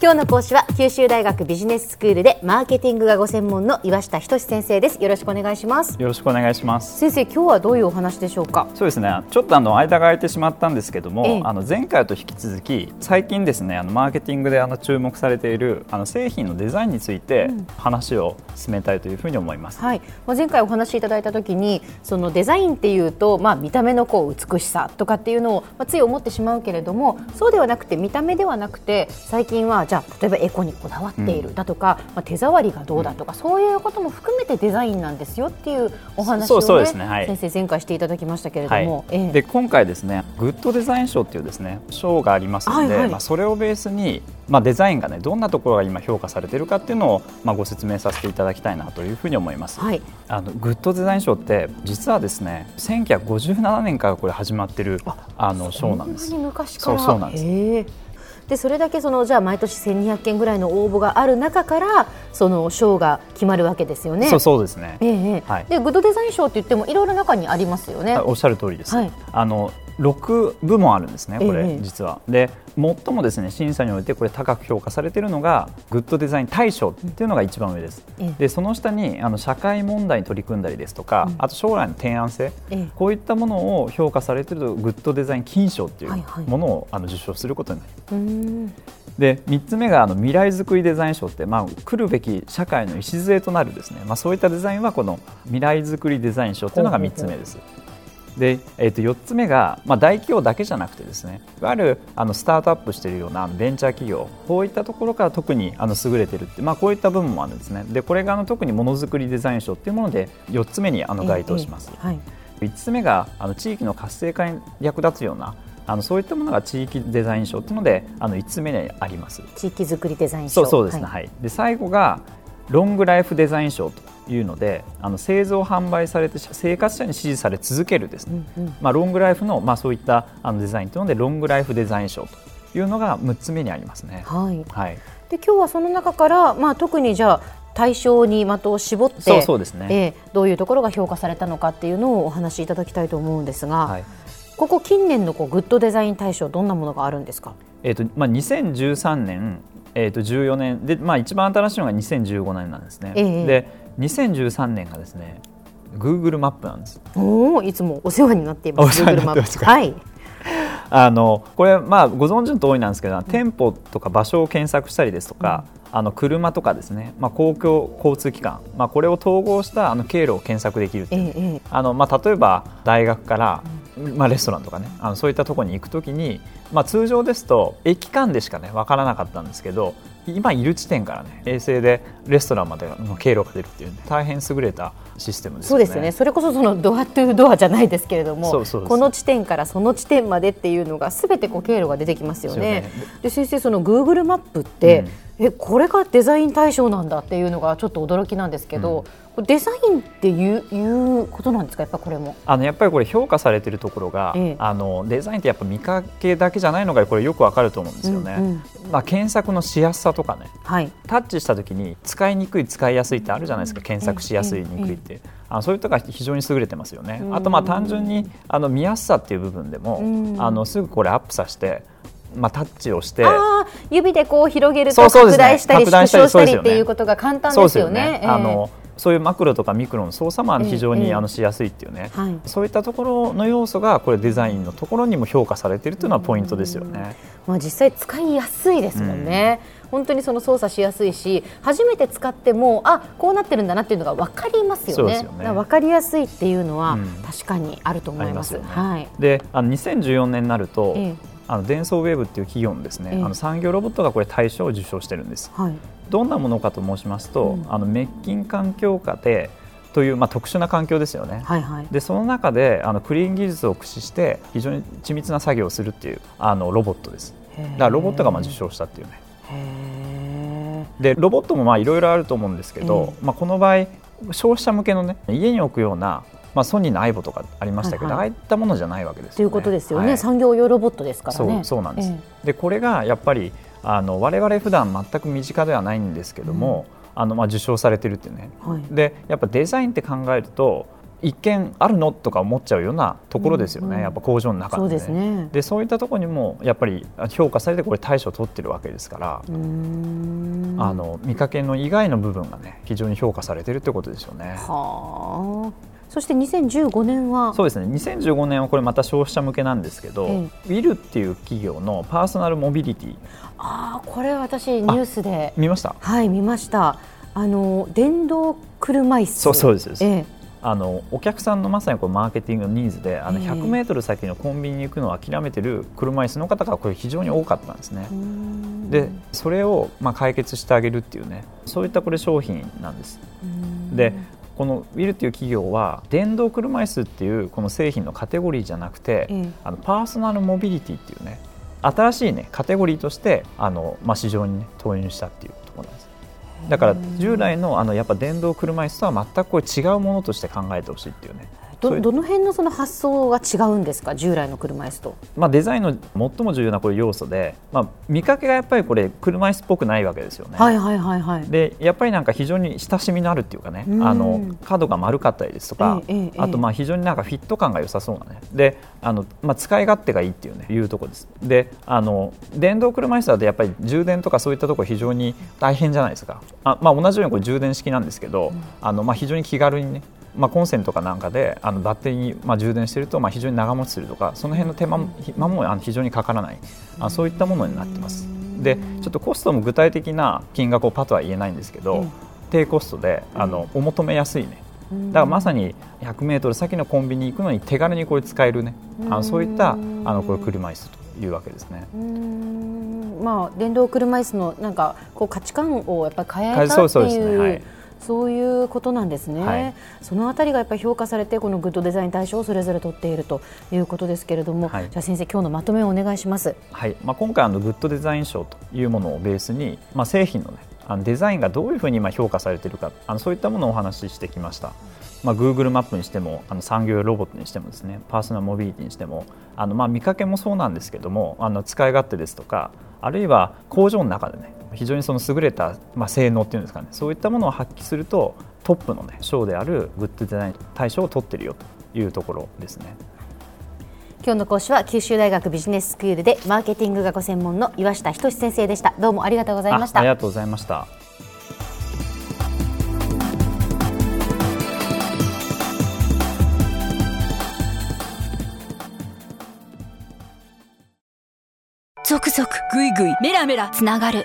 今日の講師は九州大学ビジネススクールでマーケティングがご専門の岩下仁先生です。よろしくお願いします。よろしくお願いします。先生今日はどういうお話でしょうか？そうですね。ちょっとあの間が空いてしまったんですけども、ええ。あの前回と引き続き最近ですねあのマーケティングであの注目されているあの製品のデザインについて話を進めたいというふうに思います、はい、まあ、前回お話しいただいたときにそのデザインっていうと、まあ、見た目のこう美しさとかっていうのを、まあ、つい思ってしまうけれどもそうではなくて見た目ではなくて最近はじゃあ例えばエコにこだわっているだとか、まあ、手触りがどうだとか、そういうことも含めてデザインなんですよっていうお話を、ねそうそうですねはい。先生前回していただきましたけれどはい。も、ええ。で今回ですねグッドデザイン賞っていうですね賞がありますので、はいはい。まあ、それをベースに、まあ、デザインがねどんなところが今評価されているかっていうのを、まあ、ご説明させていただきたいなというふうに思います。はい。あのグッドデザイン賞って実はですね1957年からこれ始まってるあの賞なんです。そんなに昔から。そうなんですでそれだけそのじゃあ毎年1200件ぐらいの応募がある中からその賞が決まるわけですよね。そうそうですね。ええええ。はい。でグッドデザイン賞って言ってもいろいろ中にありますよね。おっしゃる通りです、はい。あの6部門あるんですね、これ、ええ実は。で、最もですね審査においてこれ高く評価されているのが、グッドデザイン大賞っていうのが一番上です。ええで、その下にあの社会問題に取り組んだりですとか、あと将来の提案性、ええこういったものを評価されていると、グッドデザイン金賞っていうものをあの受賞することになります。で3つ目があの未来づくりデザイン賞って、まあ、来るべき社会の礎となるですね、まあ、そういったデザインはこの未来づくりデザイン賞というのが3つ目です。で、えー、と4つ目が、まあ、大企業だけじゃなくてですねいわゆるあのスタートアップしているようなベンチャー企業こういったところから特にあの優れているって、まあ、こういった部分もあるんですね。でこれがあの特にものづくりデザイン賞っていうもので4つ目にあの該当します。ええはい。5つ目があの地域の活性化に役立つようなあのそういったものが地域デザイン賞というのであの5つ目にあります。地域づくりデザイン賞。そうそうですね、はい。はい。で最後がロングライフデザイン賞というのであの製造販売されて生活者に支持され続けるですね、うんうん。まあ、ロングライフの、まあ、そういったあのデザインというのでロングライフデザイン賞というのが6つ目にありますね。はい、はい、で今日はその中から、まあ、特にじゃあ対象に的を絞ってそうそうですね。ええどういうところが評価されたのかっていうのをお話しいただきたいと思うんですが、はい。ここ近年のこうグッドデザイン大賞どんなものがあるんですか？えーとまあ、2013年、えー、と14年。で、まあ、一番新しいのが2015年なんですね。ええ。で2013年がですね Google マップなんです。おおいつもお世話になっていますお世話に Google マップはい。あのこれ、まあ、ご存知の通りなんですけど、店舗とか場所を検索したりですとか、あの車とかですね、まあ、公共交通機関、まあ、これを統合したあの経路を検索できるっていう。ええええ。あのまあ、例えば大学から、まあ、レストランとかねあのそういったところに行くときに、まあ、通常ですと駅間でしかね分からなかったんですけど今いる地点からね衛星でレストランまでの経路が出るっていう、ね、大変優れたシステムですよね。そうですよねそれこそそのドアトゥードアじゃないですけれどもこの地点からその地点までっていうのがすべてこう経路が出てきますよね。でねで先生その Google マップって、えこれがデザイン対象なんだっていうのがちょっと驚きなんですけど、これデザインっていういうことなんですか？やっぱこれも。あのやっぱりこれ評価されているところが、ええ。あのデザインってやっぱ見かけだけじゃないのがこれよくわかると思うんですよね。うんうんまあ検索のしやすさとかね、はい。タッチしたときに使いにくい使いやすいってあるじゃないですか検索しやすい、ええにくいって。あのそういうところが非常に優れてますよね。うん。あとまあ単純にあの見やすさっていう部分でもうん。あのすぐこれアップさせて、まあ、タッチをして。指でこう広げると拡大したり縮小したりっていうことが簡単ですよね。ええ。あのそういうマクロとかミクロの操作も非常ええ。にあのしやすいっていうね、はい。そういったところの要素がこれデザインのところにも評価されているというのはポイントですよね。まあ、実際使いやすいですもんね、本当にその操作しやすいし初めて使ってもあこうなってるんだなっていうのが分かりますよね。ね。分かりやすいっていうのは、うん。確かにあると思います。ありますよね。はい。であの2014年になると、ええあのデンソーウェーブっていう企業のですね、ええあの産業ロボットがこれ大賞を受賞してるんです。はいどんなものかと申しますと、うんあの滅菌環境下でという、まあ、特殊な環境ですよね。はいはいでその中であのクリーン技術を駆使して非常に緻密な作業をするっていうあのロボットです。だからロボットがまあ受賞したっていうね。へでロボットもまあいろいろあると思うんですけど、えまあ、この場合消費者向けのね家に置くような、まあ、ソニーのアイボとかありましたけど、はいはい。ああいったものじゃないわけですよね。ということですよね、はい。産業用ロボットですからね。そうそうなんです、えでこれがやっぱりあの我々普段全く身近ではないんですけども、あのまあ受賞されてるっていうね。えはい。でやっぱデザインって考えると一見あるのとか思っちゃうようなところですよね、うんうん。やっぱ工場の中で、そうですね。でそういったところにもやっぱり評価されてこれ大賞を取ってるわけですから、あの見かけの以外の部分がね非常に評価されてるってことですよね。はあそして2015年は？そうですね。2015年はこれまた消費者向けなんですけど、えウィルっていう企業のパーソナルモビリティ。ああこれ私ニュースで。見ました？はい見ました。あの電動車椅子。そうそうです。ええ。あのお客さんのまさにこうマーケティングのニーズであのええ。100メートル先のコンビニに行くのを諦めてる車椅子の方がこれ非常に多かったんですね。でそれをまあ解決してあげるっていうねそういったこれ商品なんです。でこのウィルっていう企業は電動車椅子っていうこの製品のカテゴリーじゃなくて、ええあのパーソナルモビリティっていうね新しいねカテゴリーとしてあの、まあ、市場に、ね、投入したっていうところなんです。だから従来のあのやっぱ電動車椅子とは全くこれ違うものとして考えてほしいっていうね。どどの辺のその発想が違うんですか？従来の車椅子と。まあ、デザインの最も重要なこれ要素で、まあ、見かけがやっぱりこれ車椅子っぽくないわけですよね。はいはいはいはい。でやっぱりなんか非常に親しみのあるっていうかねうん。あの角が丸かったりですとか、ええええあとまあ非常になんかフィット感が良さそうなね。であの、まあ、使い勝手がいいっていうねいうところです。であの電動車椅子だとやっぱり充電とかそういったところ非常に大変じゃないですか。あ、まあ、同じようにこれ充電式なんですけど、あのまあ非常に気軽にねまあ、コンセントかなんかであのバッテリーにまあ充電しているとまあ非常に長持ちするとかその辺の手間間もあの非常にかからない。あそういったものになってます。でちょっとコストも具体的な金額をパッとは言えないんですけど、うん。低コストであのお求めやすいね。だからまさに100メートル先のコンビニ行くのに手軽にこれ使えるね。あのそういったあのこれ車椅子というわけですね。まあ電動車椅子のなんかこう価値観をやっぱり変えたってそうそうですいう。ね。はいそういうことなんですね、はいそのあたりがやっぱり評価されてこのグッドデザイン大賞をそれぞれ取っているということですけれども、はいじゃあ先生今日のまとめをお願いします。はいまあ、今回あのグッドデザイン賞というものをベースに、まあ、製品の,、ね、あのデザインがどういうふうに今評価されているかあのそういったものをお話ししてきました。まあ、Google マップにしてもあの産業用ロボットにしてもですねパーソナルモビリティにしてもあのまあ見かけもそうなんですけどもあの使い勝手ですとかあるいは工場の中でね非常にその優れた、まあ、性能っていうんですかねそういったものを発揮するとトップの、ね、賞であるグッドデザイン大賞を取っているよというところですね。今日の講師は九州大学ビジネススクールでマーケティングがご専門の岩下仁先生でした。どうもありがとうございましたああり。がとうございました。ゾクゾクグイグイメラメラつながる